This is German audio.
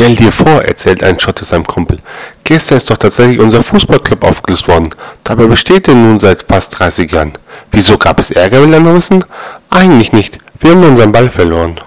Stell dir vor, erzählt ein Schotte seinem Kumpel. Gestern ist doch tatsächlich unser Fußballclub aufgelöst worden. Dabei besteht er nun seit fast 30 Jahren. Wieso gab es Ärger, will einer wissen? Eigentlich nicht. Wir haben unseren Ball verloren.